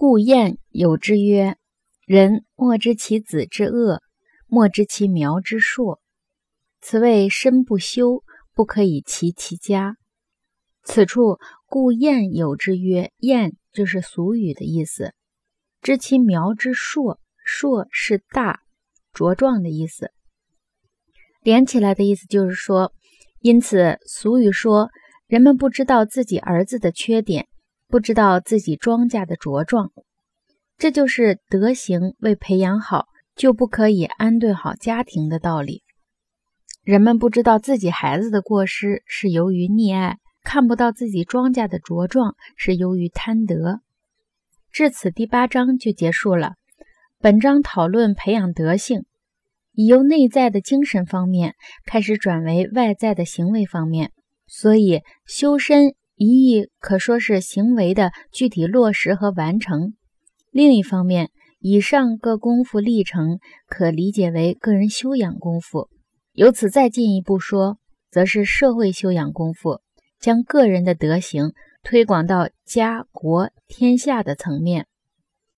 故谚有之曰：“人莫知其子之恶，莫知其苗之硕。此谓身不修，不可以齐其家。”此处“故谚有之曰”，谚就是俗语的意思。知其苗之硕，硕是大、茁壮的意思。连起来的意思就是说，因此俗语说，人们不知道自己儿子的缺点。不知道自己庄稼的茁壮，这就是德行未培养好，就不可以安顿好家庭的道理。人们不知道自己孩子的过失是由于溺爱，看不到自己庄稼的茁壮是由于贪得。至此，第八章就结束了。本章讨论培养德性，已由内在的精神方面开始转为外在的行为方面，所以修身。一意可说是行为的具体落实和完成。另一方面，以上各功夫历程可理解为个人修养功夫。由此再进一步说，则是社会修养功夫，将个人的德行推广到家国天下的层面。